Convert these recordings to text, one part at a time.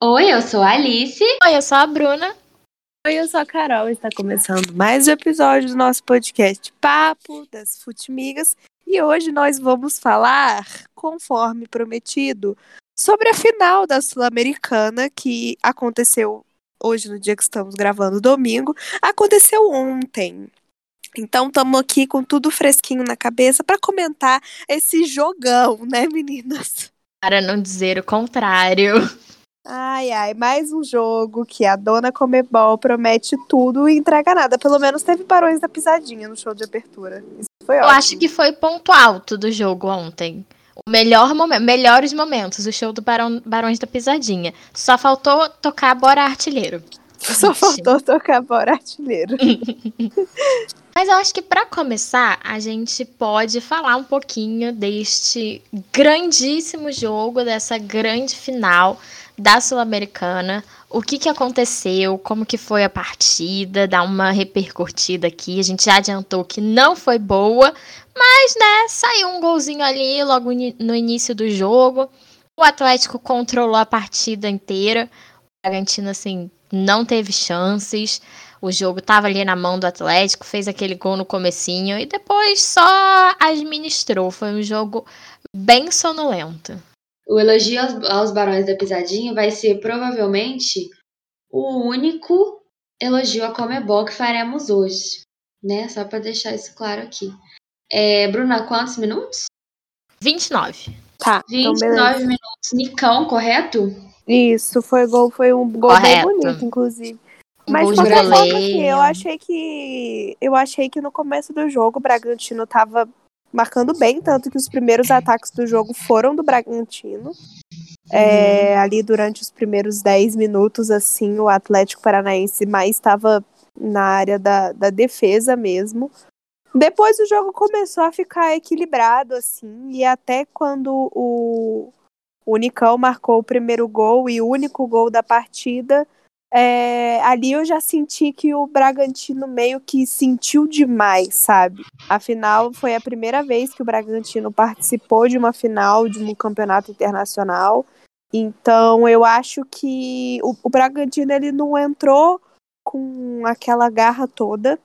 Oi, eu sou a Alice. Oi, eu sou a Bruna. Oi, eu sou a Carol. Está começando mais um episódio do nosso podcast Papo das Futimigas. E hoje nós vamos falar, conforme prometido, sobre a final da Sul-Americana que aconteceu hoje, no dia que estamos gravando, domingo. Aconteceu ontem. Então estamos aqui com tudo fresquinho na cabeça para comentar esse jogão, né, meninas? Para não dizer o contrário. Ai, ai, mais um jogo que a dona Comebol promete tudo e entrega nada. Pelo menos teve Barões da Pisadinha no show de abertura. Isso foi Eu ótimo. acho que foi ponto alto do jogo ontem. O melhor momento, melhores momentos, o show do Barão, Barões da Pisadinha. Só faltou tocar Bora Artilheiro. Só faltou tocar Bora Artilheiro. Mas eu acho que para começar, a gente pode falar um pouquinho deste grandíssimo jogo, dessa grande final da Sul-Americana. O que, que aconteceu, como que foi a partida, dar uma repercutida aqui. A gente já adiantou que não foi boa, mas, né, saiu um golzinho ali logo no início do jogo. O Atlético controlou a partida inteira. O Bragantino, assim, não teve chances. O jogo tava ali na mão do Atlético, fez aquele gol no comecinho e depois só administrou. Foi um jogo bem sonolento. O elogio aos, aos Barões da Pisadinha vai ser provavelmente o único elogio a Comebol que faremos hoje, né? Só para deixar isso claro aqui. É, Bruna, quantos minutos? 29. Tá, então 29 beleza. minutos. Nicão, correto? Isso, foi gol, foi um gol bem Correto. bonito, inclusive. Mas de qualquer forma, assim, eu achei que. Eu achei que no começo do jogo o Bragantino tava marcando bem, tanto que os primeiros ataques do jogo foram do Bragantino. É, ali durante os primeiros 10 minutos, assim, o Atlético Paranaense mais estava na área da, da defesa mesmo. Depois o jogo começou a ficar equilibrado, assim, e até quando o, o Nicão marcou o primeiro gol e o único gol da partida, é, ali eu já senti que o Bragantino meio que sentiu demais, sabe? Afinal, foi a primeira vez que o Bragantino participou de uma final de um campeonato internacional. Então, eu acho que o, o Bragantino ele não entrou com aquela garra toda.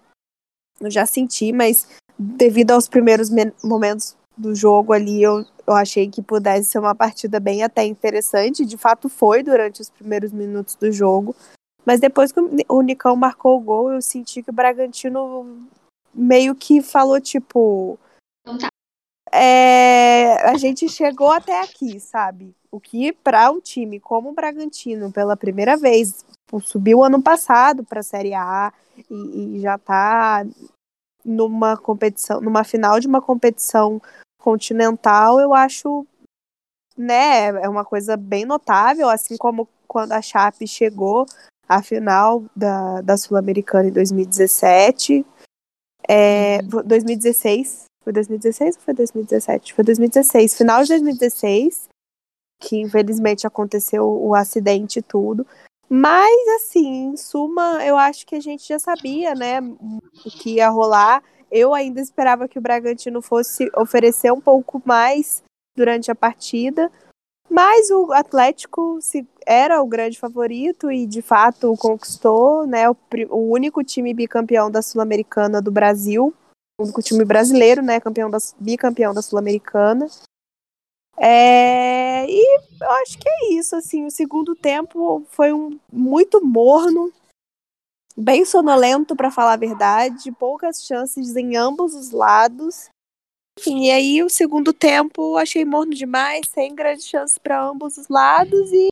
Eu já senti, mas devido aos primeiros men- momentos do jogo ali, eu, eu achei que pudesse ser uma partida bem até interessante. De fato, foi durante os primeiros minutos do jogo. Mas depois que o Ni- o Nicão marcou o gol, eu senti que o Bragantino meio que falou, tipo. Então tá. É, a gente chegou até aqui, sabe? O que para um time como o Bragantino, pela primeira vez, subiu ano passado para a Série A e, e já tá numa competição, numa final de uma competição continental, eu acho, né, é uma coisa bem notável, assim como quando a Chape chegou à final da, da Sul-Americana em 2017, é, 2016, foi 2016 ou foi 2017? Foi 2016, final de 2016, que infelizmente aconteceu o acidente e tudo. Mas, assim, em suma, eu acho que a gente já sabia, né, o que ia rolar. Eu ainda esperava que o Bragantino fosse oferecer um pouco mais durante a partida. Mas o Atlético se, era o grande favorito e, de fato, conquistou, né, o, o único time bicampeão da Sul-Americana do Brasil. O único time brasileiro, né, campeão da, bicampeão da Sul-Americana. É, e eu acho que é isso, assim, o segundo tempo foi um muito morno, bem sonolento para falar a verdade, poucas chances em ambos os lados. Enfim, e aí o segundo tempo achei morno demais, sem grande chance para ambos os lados e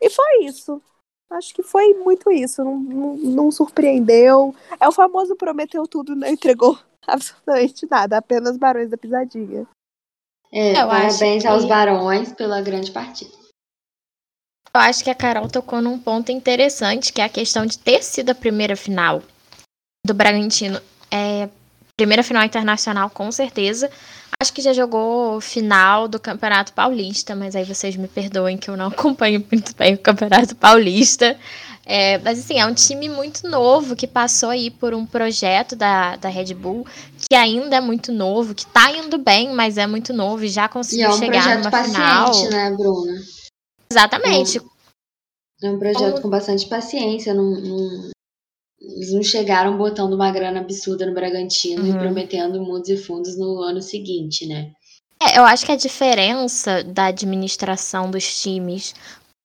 e foi isso. Acho que foi muito isso, não, não, não surpreendeu. É o famoso prometeu tudo não entregou absolutamente nada, apenas Barões da Pisadinha. É, Eu parabéns que- aos Barões pela grande partida. Eu acho que a Carol tocou num ponto interessante, que é a questão de ter sido a primeira final do Bragantino. É, primeira final internacional, com certeza. Acho que já jogou final do Campeonato Paulista, mas aí vocês me perdoem que eu não acompanho muito bem o Campeonato Paulista. É, mas assim, é um time muito novo que passou aí por um projeto da, da Red Bull, que ainda é muito novo, que tá indo bem, mas é muito novo e já E conseguiu é um chegar projeto numa final. paciente, né, Bruna? Exatamente. É um projeto com bastante paciência, não, não, eles não chegaram botando uma grana absurda no Bragantino uhum. e prometendo mundos e fundos no ano seguinte, né? É, eu acho que a diferença da administração dos times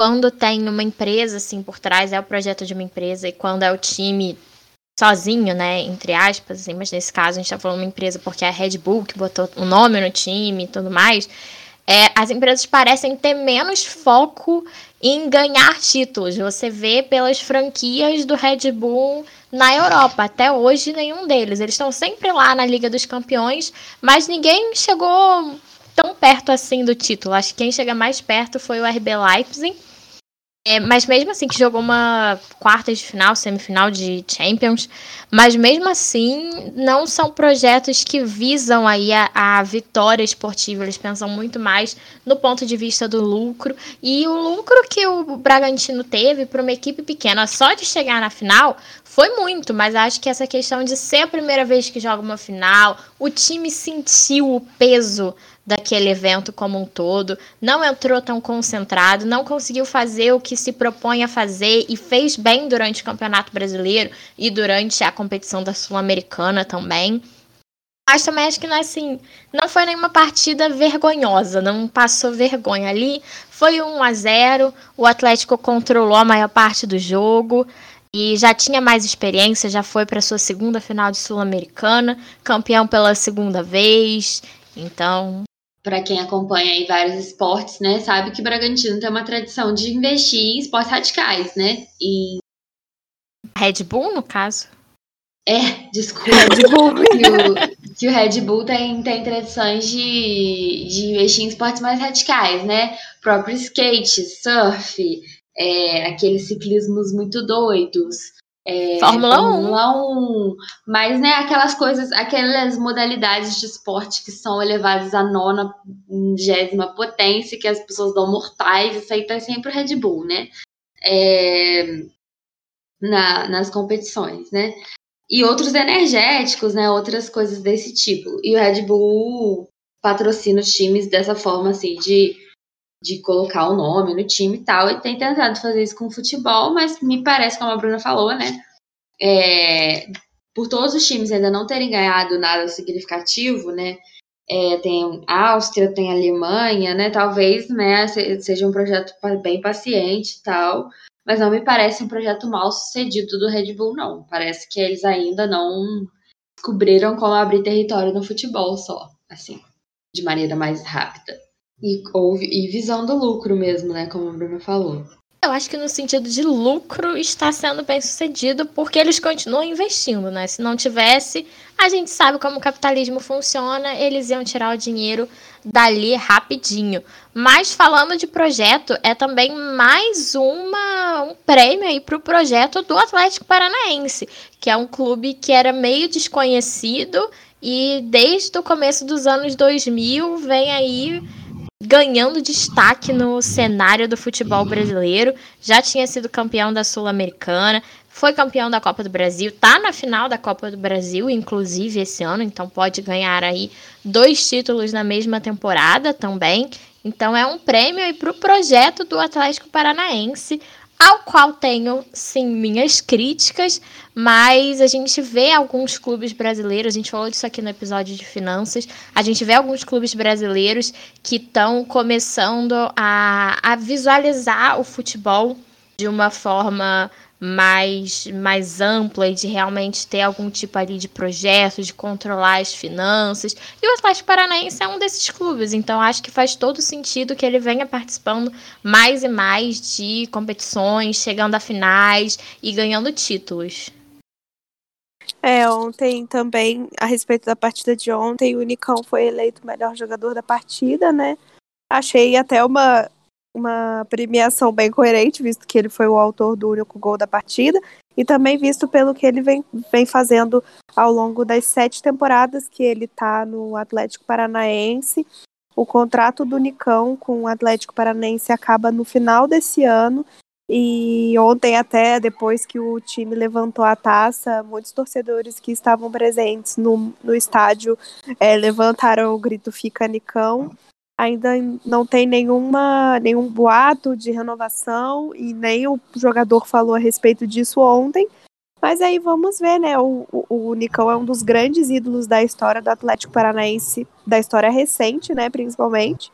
quando tem uma empresa assim por trás, é o projeto de uma empresa, e quando é o time sozinho, né, entre aspas, assim, mas nesse caso a gente tá falando uma empresa porque é a Red Bull que botou o nome no time e tudo mais, é, as empresas parecem ter menos foco em ganhar títulos. Você vê pelas franquias do Red Bull na Europa. Até hoje, nenhum deles. Eles estão sempre lá na Liga dos Campeões, mas ninguém chegou tão perto assim do título. Acho que quem chega mais perto foi o RB Leipzig é, mas mesmo assim, que jogou uma quarta de final, semifinal de Champions, mas mesmo assim, não são projetos que visam aí a, a, vitória esportiva, eles pensam muito mais no ponto de vista do lucro, e o lucro que o Bragantino teve para uma equipe pequena, só de chegar na final, foi muito, mas acho que essa questão de ser a primeira vez que joga uma final, o time sentiu o peso daquele evento como um todo, não entrou tão concentrado, não conseguiu fazer o que se propõe a fazer e fez bem durante o Campeonato Brasileiro e durante a competição da Sul-Americana também. Mas também acho que não, é assim, não foi nenhuma partida vergonhosa, não passou vergonha ali. Foi 1 a 0 o Atlético controlou a maior parte do jogo e já tinha mais experiência, já foi para sua segunda final de Sul-Americana, campeão pela segunda vez. Então, para quem acompanha aí vários esportes, né, sabe que Bragantino tem uma tradição de investir em esportes radicais, né? Em Red Bull, no caso? É, desculpa. Red Bull. que, o, que o Red Bull tem, tem tradições de, de investir em esportes mais radicais, né? O próprio skate, surf, é, aqueles ciclismos muito doidos. É, Fórmula, Fórmula 1. 1. Mas, né, aquelas coisas, aquelas modalidades de esporte que são elevadas à nona, vigésima potência, que as pessoas dão mortais, isso aí tá sempre o Red Bull, né? É, na, nas competições, né? E outros energéticos, né? Outras coisas desse tipo. E o Red Bull patrocina os times dessa forma, assim, de de colocar o nome no time e tal, e tem tentado fazer isso com o futebol, mas me parece, como a Bruna falou, né? É, por todos os times ainda não terem ganhado nada significativo, né? É, tem Áustria, tem Alemanha, né? Talvez, né, seja um projeto bem paciente e tal, mas não me parece um projeto mal sucedido do Red Bull, não. Parece que eles ainda não descobriram como abrir território no futebol só, assim, de maneira mais rápida. E, ou, e visão do lucro mesmo, né? Como a Bruna falou. Eu acho que no sentido de lucro está sendo bem sucedido porque eles continuam investindo, né? Se não tivesse, a gente sabe como o capitalismo funciona, eles iam tirar o dinheiro dali rapidinho. Mas falando de projeto, é também mais uma, um prêmio aí para o projeto do Atlético Paranaense, que é um clube que era meio desconhecido e desde o começo dos anos 2000 vem aí ganhando destaque no cenário do futebol brasileiro. Já tinha sido campeão da Sul-Americana, foi campeão da Copa do Brasil, tá na final da Copa do Brasil, inclusive esse ano, então pode ganhar aí dois títulos na mesma temporada também. Então é um prêmio aí para o projeto do Atlético Paranaense, ao qual tenho sim minhas críticas, mas a gente vê alguns clubes brasileiros, a gente falou disso aqui no episódio de finanças, a gente vê alguns clubes brasileiros que estão começando a, a visualizar o futebol de uma forma mais, mais ampla e de realmente ter algum tipo ali de projeto, de controlar as finanças. E o Atlético Paranaense é um desses clubes, então acho que faz todo sentido que ele venha participando mais e mais de competições, chegando a finais e ganhando títulos. É, ontem também, a respeito da partida de ontem, o Nicão foi eleito melhor jogador da partida, né? Achei até uma uma premiação bem coerente, visto que ele foi o autor do único gol da partida, e também visto pelo que ele vem, vem fazendo ao longo das sete temporadas que ele está no Atlético Paranaense. O contrato do Nicão com o Atlético Paranaense acaba no final desse ano. E ontem, até depois que o time levantou a taça, muitos torcedores que estavam presentes no, no estádio é, levantaram o grito Fica Nicão. Ainda não tem nenhuma, nenhum boato de renovação e nem o jogador falou a respeito disso ontem. Mas aí vamos ver, né? O, o, o Nicão é um dos grandes ídolos da história do Atlético Paranaense, da história recente, né? Principalmente.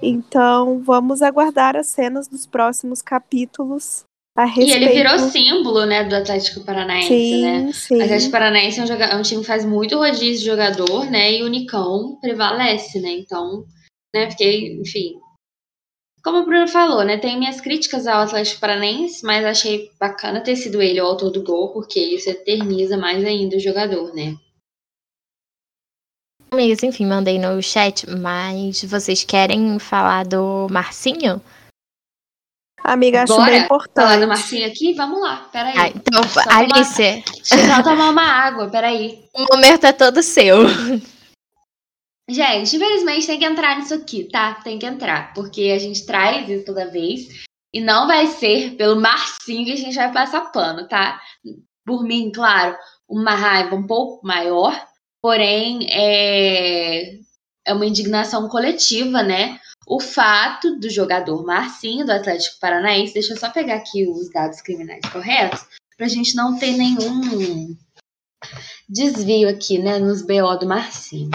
Então vamos aguardar as cenas dos próximos capítulos a respeito. E ele virou símbolo, né, do Atlético Paranaense, sim, né? Sim. O Atlético Paranaense é um, é um, time que faz muito rodízio de jogador, né? E o Nicão prevalece, né? Então, né, fiquei, enfim, como o Bruno falou, né? Tem minhas críticas ao Atlético Paranaense, mas achei bacana ter sido ele o autor do gol, porque isso eterniza mais ainda o jogador, né? Amigos, enfim, mandei no chat, mas vocês querem falar do Marcinho? Amiga, acho Bora bem importante. falar do Marcinho aqui? Vamos lá, peraí. Ah, então, Alice, Deixa eu tomar uma água, peraí. o momento é todo seu. Gente, infelizmente tem que entrar nisso aqui, tá? Tem que entrar, porque a gente traz isso toda vez e não vai ser pelo Marcinho que a gente vai passar pano, tá? Por mim, claro, uma raiva um pouco maior, porém é, é uma indignação coletiva, né? O fato do jogador Marcinho do Atlético Paranaense, deixa eu só pegar aqui os dados criminais corretos, pra gente não ter nenhum desvio aqui, né, nos BO do Marcinho.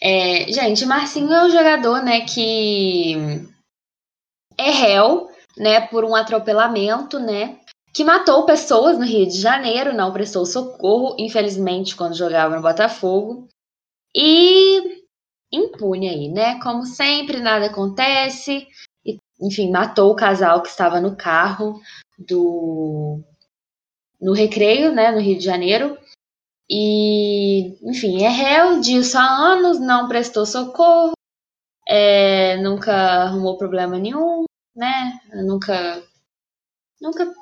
É, gente, Marcinho é um jogador, né, que é réu, né, por um atropelamento, né, que matou pessoas no Rio de Janeiro, não prestou socorro, infelizmente, quando jogava no Botafogo. E impune aí, né? Como sempre, nada acontece. E, enfim, matou o casal que estava no carro do no recreio, né, no Rio de Janeiro. E, enfim, é réu disso há anos, não prestou socorro, é, nunca arrumou problema nenhum, né? Nunca. Nunca.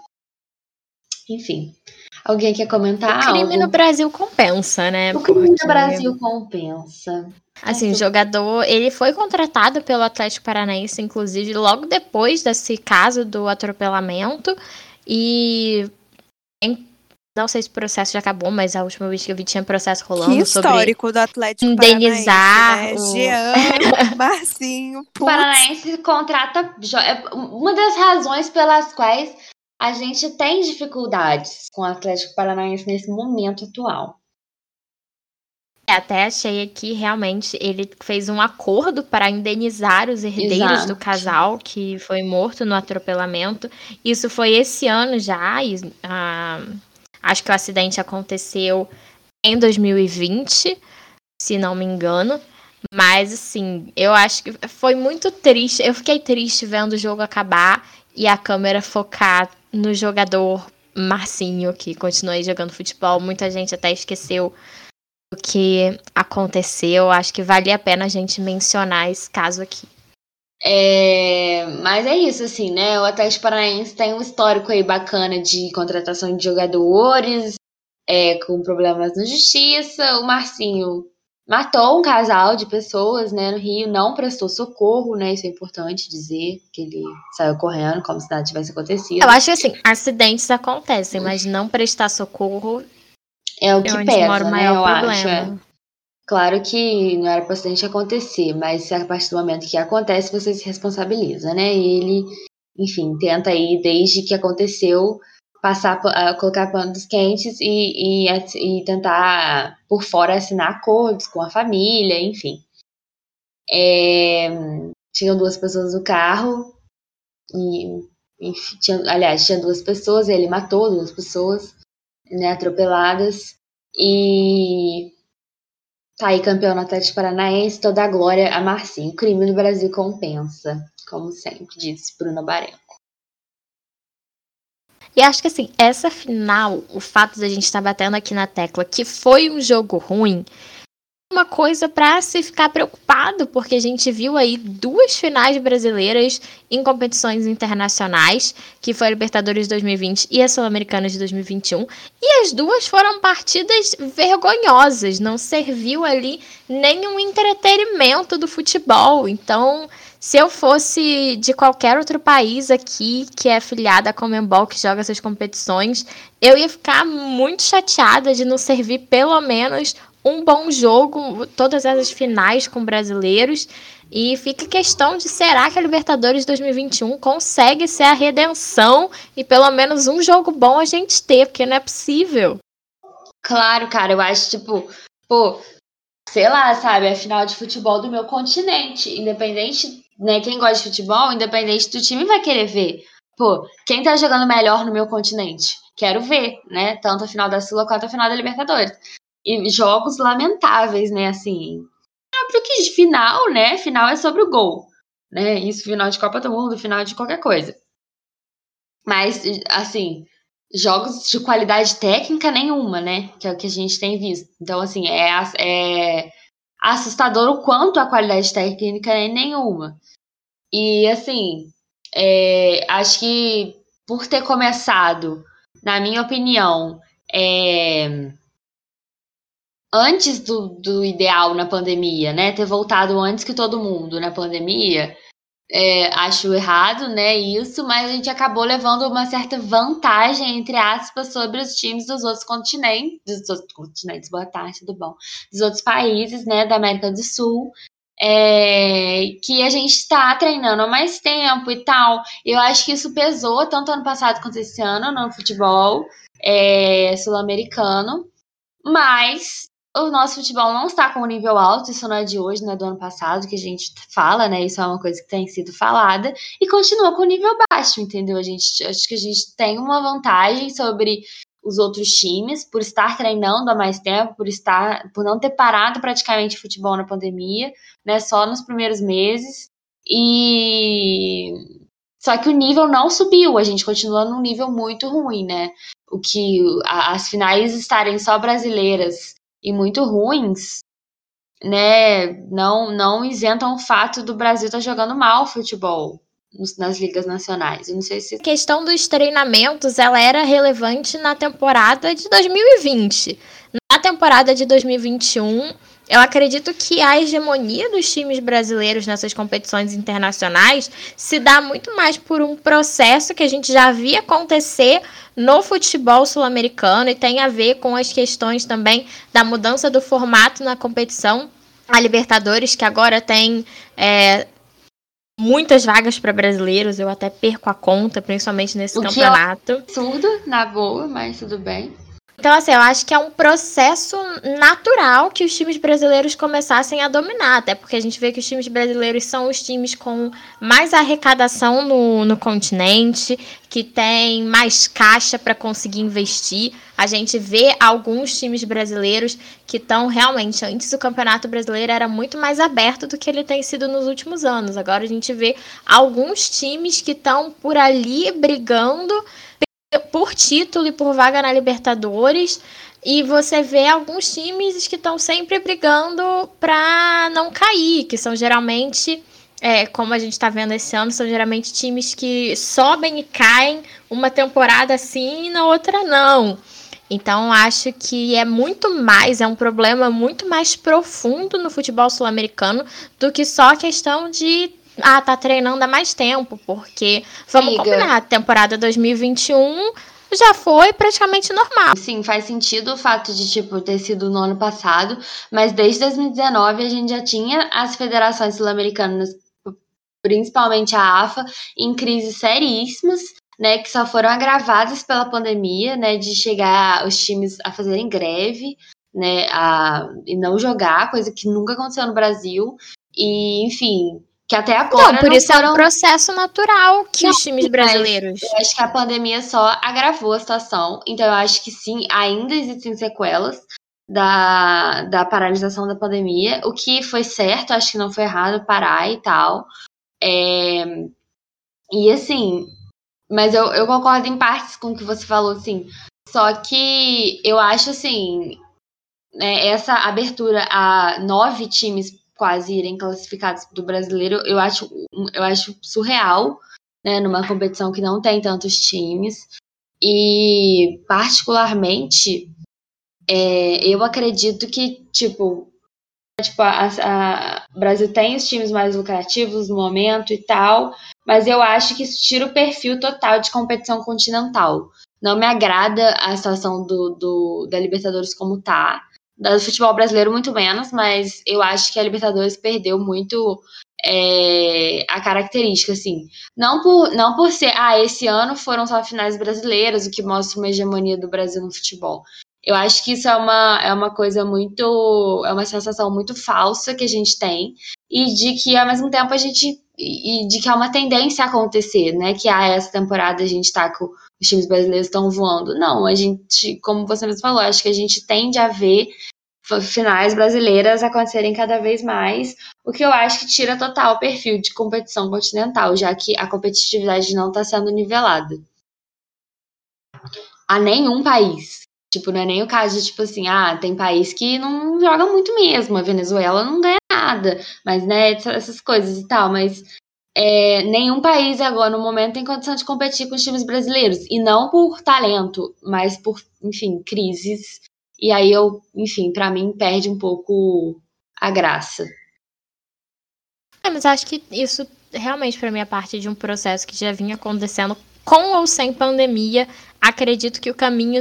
Enfim. Alguém quer comentar? o crime algo? no Brasil compensa, né? O crime Porque, no Brasil compensa. Assim, o jogador, ele foi contratado pelo Atlético Paranaense, inclusive, logo depois desse caso do atropelamento. E não sei se o processo já acabou, mas a última vez que eu vi tinha processo rolando Que sobre histórico do Atlético indenizar Paranaense, o- né? Jean, Marcinho, O putz. Paranaense contrata. é Uma das razões pelas quais a gente tem dificuldades com o Atlético Paranaense nesse momento atual. É, até achei aqui realmente ele fez um acordo para indenizar os herdeiros Exato. do casal que foi morto no atropelamento. Isso foi esse ano já. e, ah, acho que o acidente aconteceu em 2020, se não me engano. Mas assim, eu acho que foi muito triste. Eu fiquei triste vendo o jogo acabar e a câmera focar no jogador Marcinho, que continua jogando futebol. Muita gente até esqueceu o que aconteceu. Acho que valia a pena a gente mencionar esse caso aqui. É, mas é isso, assim, né? O Atlético Paranaense tem um histórico aí bacana de contratação de jogadores, é, com problemas na justiça. O Marcinho matou um casal de pessoas, né, no Rio, não prestou socorro, né? Isso é importante dizer, que ele saiu correndo como se nada tivesse acontecido. Eu acho que assim, acidentes acontecem, mas não prestar socorro é o é que onde pesa, mora o né? maior Eu problema. acho. é. Claro que não era para acidente acontecer, mas a partir do momento que acontece, você se responsabiliza, né? E ele, enfim, tenta aí, desde que aconteceu, passar, pa- ah, colocar panos quentes e, e, e tentar, por fora, assinar acordos com a família, enfim. É, tinham duas pessoas no carro, e, enfim, tinha, aliás, tinha duas pessoas, ele matou duas pessoas, né, atropeladas, e Tá aí campeão no Atlético Paranaense, toda a glória a Marcinho. O crime no Brasil compensa, como sempre disse Bruno Barenco. E acho que assim, essa final, o fato da gente estar batendo aqui na tecla que foi um jogo ruim, uma coisa pra se ficar preocupado, porque a gente viu aí duas finais brasileiras em competições internacionais, que foi a Libertadores 2020 e a Sul-Americana de 2021, e as duas foram partidas vergonhosas, não serviu ali nenhum entretenimento do futebol. Então, se eu fosse de qualquer outro país aqui que é afiliado à Comembol, que joga essas competições, eu ia ficar muito chateada de não servir pelo menos um bom jogo, todas essas finais com brasileiros. E fica questão de será que a Libertadores 2021 consegue ser a redenção e pelo menos um jogo bom a gente ter, porque não é possível. Claro, cara, eu acho, tipo, pô, sei lá, sabe, é a final de futebol do meu continente. Independente, né, quem gosta de futebol, independente do time, vai querer ver. Pô, quem tá jogando melhor no meu continente? Quero ver, né? Tanto a final da Sula quanto a final da Libertadores. E jogos lamentáveis, né, assim. Óbvio que final, né? Final é sobre o gol. Né? Isso, final de Copa do Mundo, final de qualquer coisa. Mas, assim, jogos de qualidade técnica nenhuma, né? Que é o que a gente tem visto. Então, assim, é, é assustador o quanto a qualidade técnica é nenhuma. E, assim, é, acho que por ter começado, na minha opinião, é, antes do, do ideal na pandemia, né? Ter voltado antes que todo mundo na pandemia, é, acho errado, né, isso, mas a gente acabou levando uma certa vantagem, entre aspas, sobre os times dos outros continentes, dos outros continentes, boa tarde, tudo bom, dos outros países, né, da América do Sul, é, que a gente está treinando há mais tempo e tal. Eu acho que isso pesou tanto ano passado quanto esse ano no futebol é, sul-americano, mas o nosso futebol não está com um nível alto, isso não é de hoje, não é do ano passado que a gente fala, né? Isso é uma coisa que tem sido falada e continua com nível baixo, entendeu? A gente acho que a gente tem uma vantagem sobre os outros times por estar treinando há mais tempo, por estar, por não ter parado praticamente futebol na pandemia, né? Só nos primeiros meses e só que o nível não subiu, a gente continua num nível muito ruim, né? O que as finais estarem só brasileiras e muito ruins, né, não, não isentam o fato do Brasil estar tá jogando mal futebol nas ligas nacionais. Eu não sei se a questão dos treinamentos, ela era relevante na temporada de 2020. Na temporada de 2021, eu acredito que a hegemonia dos times brasileiros nessas competições internacionais se dá muito mais por um processo que a gente já via acontecer no futebol sul-americano e tem a ver com as questões também da mudança do formato na competição. A Libertadores, que agora tem é, muitas vagas para brasileiros, eu até perco a conta, principalmente nesse o campeonato. Que é absurdo, na boa, mas tudo bem. Então, assim, eu acho que é um processo natural que os times brasileiros começassem a dominar, até porque a gente vê que os times brasileiros são os times com mais arrecadação no, no continente, que tem mais caixa para conseguir investir. A gente vê alguns times brasileiros que estão realmente, antes o Campeonato Brasileiro era muito mais aberto do que ele tem sido nos últimos anos. Agora a gente vê alguns times que estão por ali brigando por título e por vaga na Libertadores. E você vê alguns times que estão sempre brigando para não cair, que são geralmente, é, como a gente está vendo esse ano, são geralmente times que sobem e caem uma temporada assim e na outra não. Então, acho que é muito mais, é um problema muito mais profundo no futebol sul-americano do que só a questão de ah, tá treinando há mais tempo, porque vamos Amiga. combinar, a temporada 2021 já foi praticamente normal. Sim, faz sentido o fato de, tipo, ter sido no ano passado, mas desde 2019 a gente já tinha as federações sul-americanas, principalmente a AFA, em crises seríssimas, né, que só foram agravadas pela pandemia, né, de chegar os times a fazerem greve, né, a, e não jogar, coisa que nunca aconteceu no Brasil. E, enfim, que até agora. Não, por isso foram... é um processo natural que não, os times brasileiros. Eu acho que a pandemia só agravou a situação. Então eu acho que sim, ainda existem sequelas da, da paralisação da pandemia. O que foi certo, acho que não foi errado parar e tal. É... E assim, mas eu, eu concordo em partes com o que você falou, assim. Só que eu acho assim. Né, essa abertura a nove times quase irem classificados do brasileiro, eu acho, eu acho surreal, né, numa competição que não tem tantos times. E, particularmente, é, eu acredito que, tipo, tipo a, a, o Brasil tem os times mais lucrativos no momento e tal, mas eu acho que isso tira o perfil total de competição continental. Não me agrada a situação do, do da Libertadores como tá do futebol brasileiro muito menos, mas eu acho que a Libertadores perdeu muito é, a característica, assim. Não por, não por ser, ah, esse ano foram só finais brasileiras, o que mostra uma hegemonia do Brasil no futebol. Eu acho que isso é uma, é uma coisa muito. É uma sensação muito falsa que a gente tem. E de que, ao mesmo tempo, a gente. E de que é uma tendência a acontecer, né? Que ah, essa temporada a gente tá com. Os times brasileiros estão voando. Não, a gente, como você mesmo falou, acho que a gente tende a ver finais brasileiras acontecerem cada vez mais, o que eu acho que tira total o perfil de competição continental, já que a competitividade não está sendo nivelada. A nenhum país. Tipo, não é nem o caso de, tipo assim, ah, tem país que não joga muito mesmo, a Venezuela não ganha nada, mas, né, essas coisas e tal, mas é, nenhum país agora, no momento, tem condição de competir com os times brasileiros, e não por talento, mas por, enfim, crises e aí eu, enfim, para mim perde um pouco a graça. É, mas acho que isso realmente para mim é parte de um processo que já vinha acontecendo com ou sem pandemia. Acredito que o caminho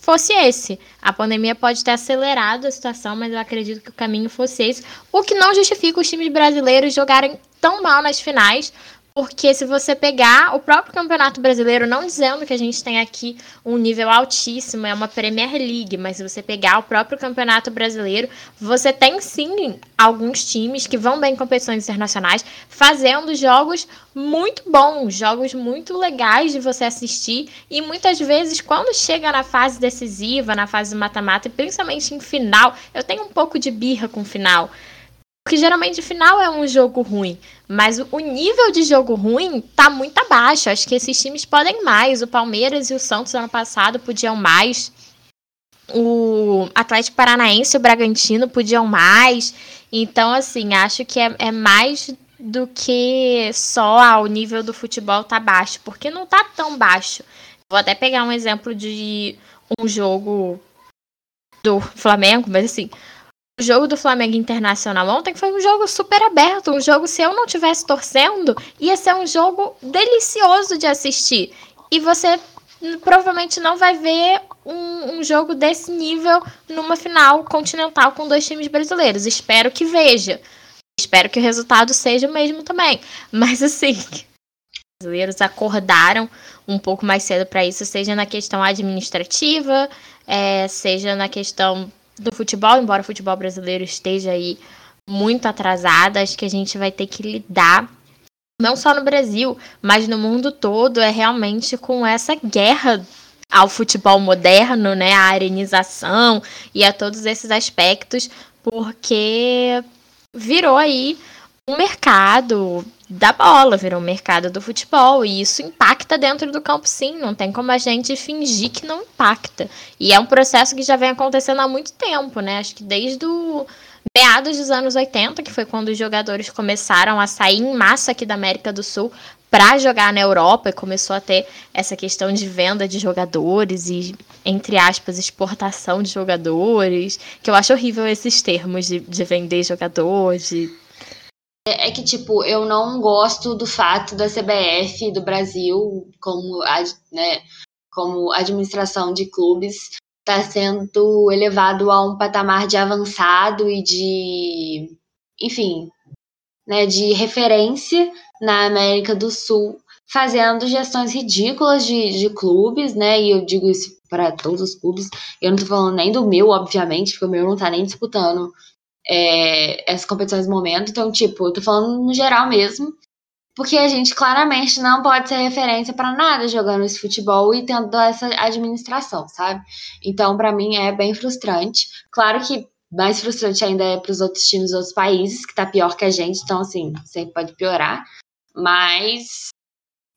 fosse esse. A pandemia pode ter acelerado a situação, mas eu acredito que o caminho fosse esse. O que não justifica os times brasileiros jogarem tão mal nas finais, porque se você pegar o próprio Campeonato Brasileiro, não dizendo que a gente tem aqui um nível altíssimo, é uma Premier League, mas se você pegar o próprio Campeonato Brasileiro, você tem sim alguns times que vão bem em competições internacionais, fazendo jogos muito bons, jogos muito legais de você assistir. E muitas vezes, quando chega na fase decisiva, na fase mata-mata, e principalmente em final, eu tenho um pouco de birra com o final. Porque geralmente o final é um jogo ruim. Mas o nível de jogo ruim tá muito abaixo. Acho que esses times podem mais. O Palmeiras e o Santos ano passado podiam mais. O Atlético Paranaense e o Bragantino podiam mais. Então, assim, acho que é, é mais do que só ah, o nível do futebol tá baixo. Porque não tá tão baixo. Vou até pegar um exemplo de um jogo do Flamengo, mas assim, o jogo do Flamengo Internacional ontem foi um jogo super aberto. Um jogo, se eu não tivesse torcendo, ia ser um jogo delicioso de assistir. E você provavelmente não vai ver um, um, jogo desse nível numa final continental com dois times brasileiros. Espero que veja. Espero que o resultado seja o mesmo também. Mas assim, os brasileiros acordaram um pouco mais cedo para isso, seja na questão administrativa, é, seja na questão do futebol, embora o futebol brasileiro esteja aí muito atrasado, acho que a gente vai ter que lidar não só no Brasil, mas no mundo todo, é realmente com essa guerra ao futebol moderno, né, a arenização e a todos esses aspectos, porque virou aí um mercado da bola, virou um mercado do futebol. E isso impacta dentro do campo, sim. Não tem como a gente fingir que não impacta. E é um processo que já vem acontecendo há muito tempo, né? Acho que desde o meados dos anos 80, que foi quando os jogadores começaram a sair em massa aqui da América do Sul para jogar na Europa e começou a ter essa questão de venda de jogadores e, entre aspas, exportação de jogadores, que eu acho horrível esses termos de, de vender jogadores, de é, é que, tipo, eu não gosto do fato da CBF do Brasil, como, né, como administração de clubes, está sendo elevado a um patamar de avançado e de, enfim, né, de referência na América do Sul, fazendo gestões ridículas de, de clubes, né? E eu digo isso para todos os clubes. Eu não tô falando nem do meu, obviamente, porque o meu não tá nem disputando é, essas competições no momento. Então, tipo, eu tô falando no geral mesmo. Porque a gente claramente não pode ser referência para nada jogando esse futebol e tendo essa administração, sabe? Então, para mim é bem frustrante. Claro que mais frustrante ainda é para os outros times dos outros países, que tá pior que a gente, então assim, sempre pode piorar. Mas,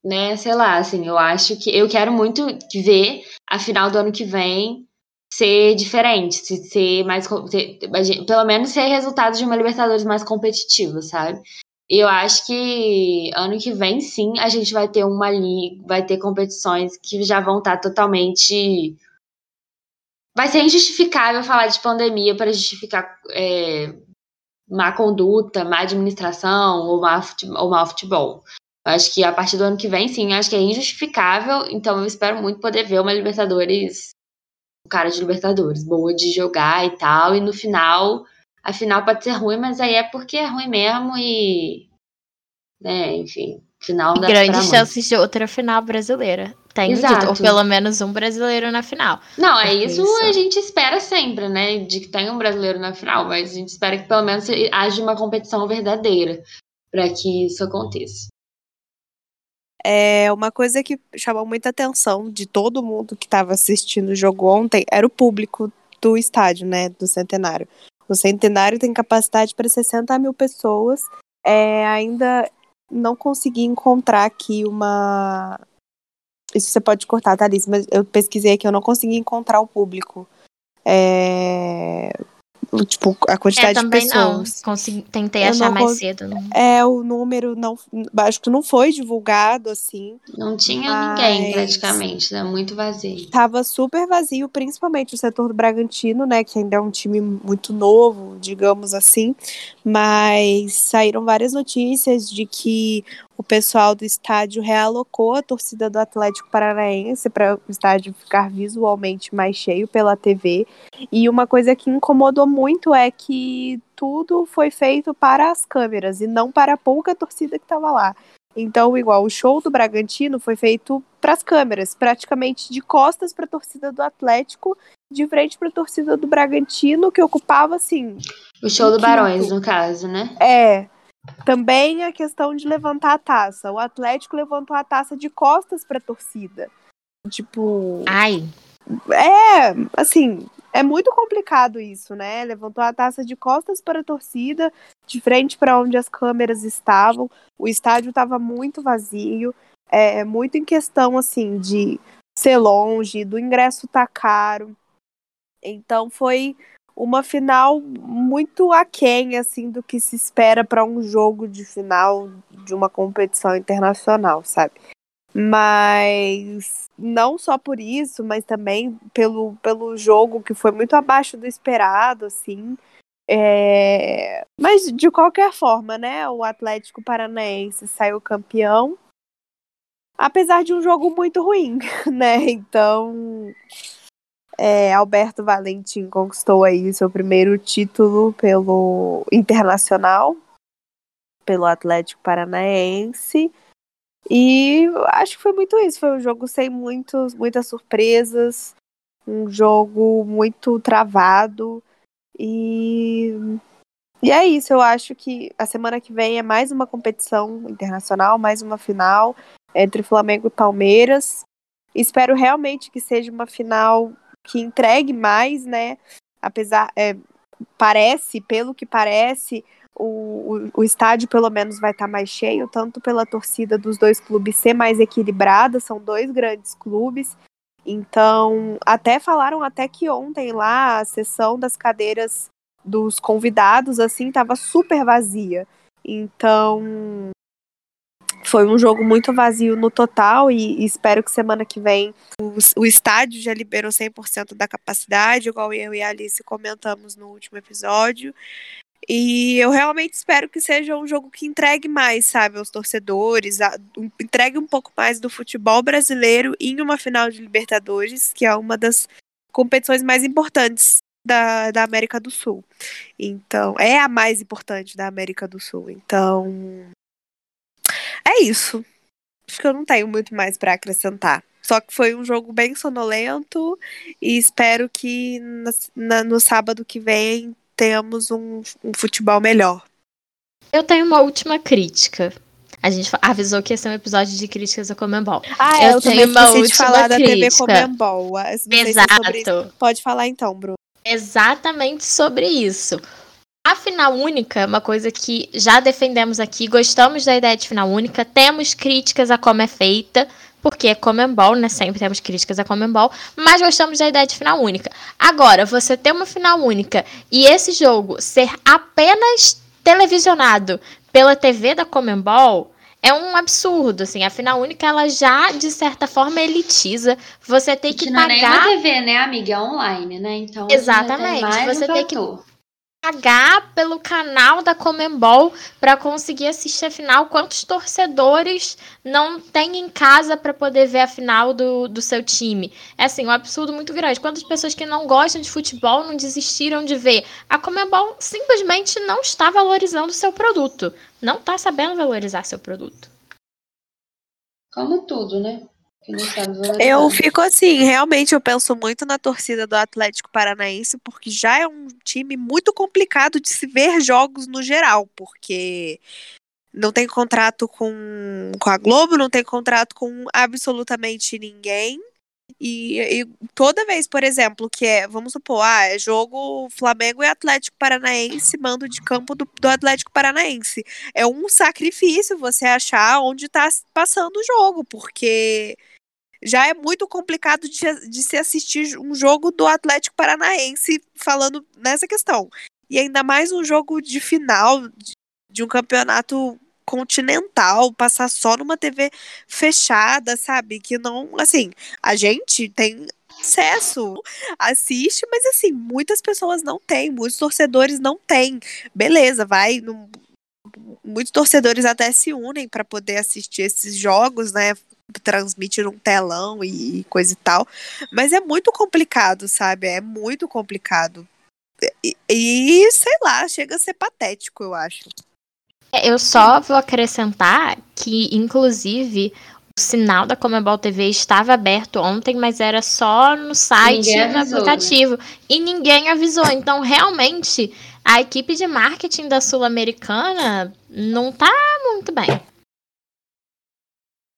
né, sei lá, assim, eu acho que eu quero muito ver a final do ano que vem ser diferente, ser mais. Pelo menos ser resultado de uma Libertadores mais competitiva, sabe? E eu acho que ano que vem, sim, a gente vai ter uma liga, vai ter competições que já vão estar totalmente. Vai ser injustificável falar de pandemia para justificar é, má conduta, má administração ou má, ou má futebol. Eu acho que a partir do ano que vem, sim, acho que é injustificável. Então eu espero muito poder ver uma Libertadores cara de Libertadores, boa de jogar e tal, e no final a final pode ser ruim, mas aí é porque é ruim mesmo e. Né, enfim, final dá Grandes chances de outra final brasileira. Tenho Exato. dito. Ou pelo menos um brasileiro na final. Não, é isso, isso- a gente espera sempre, né? De que tenha um brasileiro na final, mas a gente espera que pelo menos haja uma competição verdadeira para que isso aconteça. É uma coisa que chamou muita atenção de todo mundo que estava assistindo o jogo ontem era o público do estádio, né? Do Centenário. O Centenário tem capacidade para 60 mil pessoas. É, ainda não consegui encontrar aqui uma. Isso você pode cortar, Thalys, mas eu pesquisei aqui, eu não consegui encontrar o público. É, Tipo, a É, quantidade de também não. pessoas. Consegui, tentei Eu achar não mais cedo. Não. É, o número não. Acho que não foi divulgado, assim. Não tinha Mas- ninguém praticamente, né? Muito vazio. Tava super vazio, principalmente o setor do Bragantino, né? Que ainda é um time muito novo, digamos assim. Mas saíram várias notícias de que o pessoal do estádio realocou a torcida do Atlético Paranaense para o estádio ficar visualmente mais cheio pela TV. E uma coisa que incomodou muito é que tudo foi feito para as câmeras e não para a pouca torcida que estava lá. Então, igual o show do Bragantino foi feito para as câmeras, praticamente de costas para a torcida do Atlético, de frente para a torcida do Bragantino, que ocupava assim. O show do Barões, no caso, né? É. Também a questão de levantar a taça. O Atlético levantou a taça de costas para a torcida. Tipo, Ai, é, assim, é muito complicado isso, né? Levantou a taça de costas para a torcida, de frente para onde as câmeras estavam. O estádio estava muito vazio, é muito em questão assim de ser longe, do ingresso tá caro. Então foi uma final muito aquém assim do que se espera para um jogo de final de uma competição internacional, sabe? Mas não só por isso, mas também pelo, pelo jogo que foi muito abaixo do esperado, assim. É, Mas de qualquer forma, né? O Atlético Paranaense saiu campeão, apesar de um jogo muito ruim, né? Então, é, Alberto Valentim conquistou aí seu primeiro título pelo internacional, pelo Atlético Paranaense. E acho que foi muito isso. Foi um jogo sem muitos, muitas surpresas, um jogo muito travado. E, e é isso. Eu acho que a semana que vem é mais uma competição internacional, mais uma final entre Flamengo e Palmeiras. Espero realmente que seja uma final que entregue mais, né? Apesar, é, parece, pelo que parece, o, o, estádio pelo menos vai estar mais cheio, tanto pela torcida dos dois clubes ser mais equilibrada, são dois grandes clubes. Então, até falaram até que ontem lá a sessão das cadeiras dos convidados assim estava super vazia. Então, foi um jogo muito vazio no total e, e espero que semana que vem o, o estádio já liberou 100% da capacidade, igual eu e a Alice comentamos no último episódio. E eu realmente espero que seja um jogo que entregue mais, sabe, aos torcedores, a, um, entregue um pouco mais do futebol brasileiro em uma final de Libertadores, que é uma das competições mais importantes da, da América do Sul. Então, é a mais importante da América do Sul. Então, é isso. Acho que eu não tenho muito mais para acrescentar. Só que foi um jogo bem sonolento e espero que na, na, no sábado que vem tenhamos um, um, futebol melhor. Eu tenho uma última crítica. A gente avisou que ia ser um episódio de críticas a Comembol. Ah, eu, eu tenho também uma de falar da TV crítica. Comembol. Exato. Pode falar então, Bruno. Exatamente sobre isso. A final única é uma coisa que já defendemos aqui, gostamos da ideia de final única, temos críticas a como é feita, porque é Comembol, né? Sempre temos críticas a Comembol, mas gostamos da ideia de final única. Agora, você ter uma final única e esse jogo ser apenas televisionado pela TV da Comembol é um absurdo, assim. A final única, ela já, de certa forma, elitiza. Você tem que não pagar... É nem na TV, né, amiga? É online, né? Então, Exatamente. Você você tem que pagar pelo canal da Comembol para conseguir assistir a final. Quantos torcedores não tem em casa para poder ver a final do, do seu time? É assim, um absurdo muito grande. Quantas pessoas que não gostam de futebol não desistiram de ver? A Comembol simplesmente não está valorizando o seu produto. Não está sabendo valorizar seu produto. Como tudo, né? Eu fico assim, realmente eu penso muito na torcida do Atlético Paranaense, porque já é um time muito complicado de se ver jogos no geral, porque não tem contrato com, com a Globo, não tem contrato com absolutamente ninguém. E, e, toda vez, por exemplo, que é, vamos supor, ah, é jogo Flamengo e Atlético Paranaense, mando de campo do, do Atlético Paranaense. É um sacrifício você achar onde está passando o jogo, porque já é muito complicado de, de se assistir um jogo do Atlético Paranaense falando nessa questão. E ainda mais um jogo de final de, de um campeonato continental, passar só numa TV fechada, sabe? Que não, assim, a gente tem acesso, assiste, mas assim, muitas pessoas não têm, muitos torcedores não têm. Beleza, vai, muitos torcedores até se unem para poder assistir esses jogos, né? Transmite num telão e coisa e tal. Mas é muito complicado, sabe? É muito complicado. E, e sei lá, chega a ser patético, eu acho. É, eu só vou acrescentar que, inclusive, o sinal da Comebol TV estava aberto ontem, mas era só no site e no né? aplicativo. Né? E ninguém avisou. Então, realmente, a equipe de marketing da Sul-Americana não tá muito bem.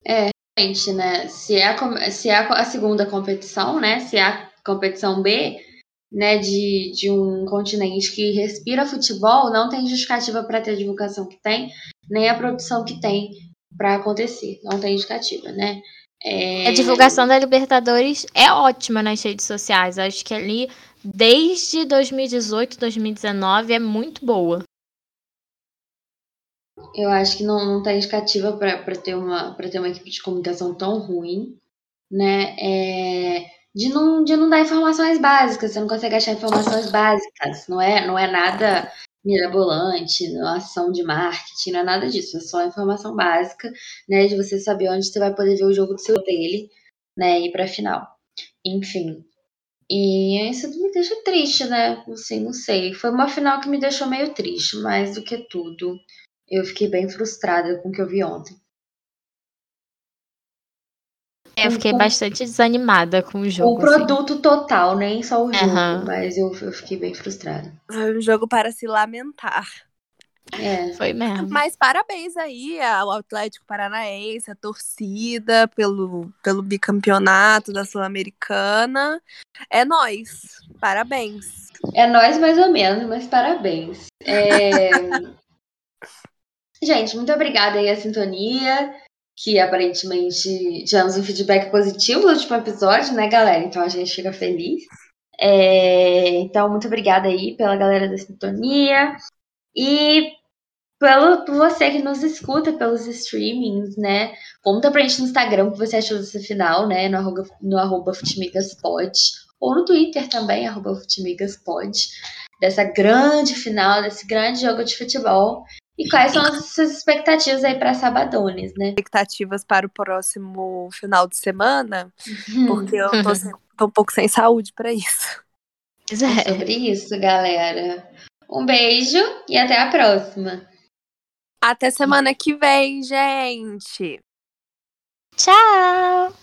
É, realmente, né? Se é a, se é a segunda competição, né? Se é a competição B, né, de, de um continente que respira futebol, não tem justificativa para ter a divulgação que tem, nem a produção que tem para acontecer. Não tem justificativa, né? É... A divulgação da Libertadores é ótima nas redes sociais. Acho que ali, desde 2018, 2019, é muito boa. Eu acho que não, não tem justificativa para ter, uma, ter uma equipe de comunicação tão ruim, né? É de não, de não dar informações básicas, você não consegue achar informações básicas, não é, não é nada mirabolante, não é ação de marketing, não é nada disso, é só informação básica, né, de você saber onde você vai poder ver o jogo do seu dele, né, e ir pra final. Enfim. E isso me deixa triste, né? Assim, não sei. Foi uma final que me deixou meio triste, mais do que tudo. Eu fiquei bem frustrada com o que eu vi ontem. É, eu fiquei com, bastante desanimada com o jogo. O assim. produto assim. total, nem só o jogo, uhum. mas eu, eu fiquei bem frustrada. Foi um jogo para se lamentar. É. Foi mesmo. Mas parabéns aí ao Atlético Paranaense, a torcida pelo, pelo bicampeonato da Sul-Americana. É nós. Parabéns. É nós mais ou menos, mas parabéns. É... Gente, muito obrigada aí a sintonia que aparentemente tivemos um feedback positivo no último episódio, né, galera? Então a gente fica feliz. É, então, muito obrigada aí pela galera da sintonia e pelo, por você que nos escuta pelos streamings, né? Conta pra gente no Instagram o que você achou dessa final, né? No arroba, no arroba Futimigaspod. Ou no Twitter também, arroba Futimigaspod. Dessa grande final, desse grande jogo de futebol. E quais são as suas expectativas aí para Sabadones, né? Expectativas para o próximo final de semana, porque eu tô, tô um pouco sem saúde para isso. É sobre isso, galera. Um beijo e até a próxima. Até semana que vem, gente. Tchau!